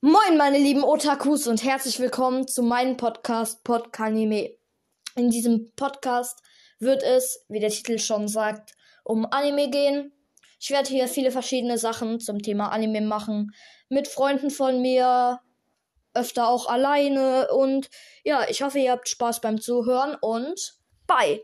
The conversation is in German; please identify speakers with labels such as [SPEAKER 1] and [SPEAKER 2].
[SPEAKER 1] Moin, meine lieben Otakus und herzlich willkommen zu meinem Podcast Podkanime. In diesem Podcast wird es, wie der Titel schon sagt, um Anime gehen. Ich werde hier viele verschiedene Sachen zum Thema Anime machen. Mit Freunden von mir, öfter auch alleine. Und ja, ich hoffe, ihr habt Spaß beim Zuhören und bye!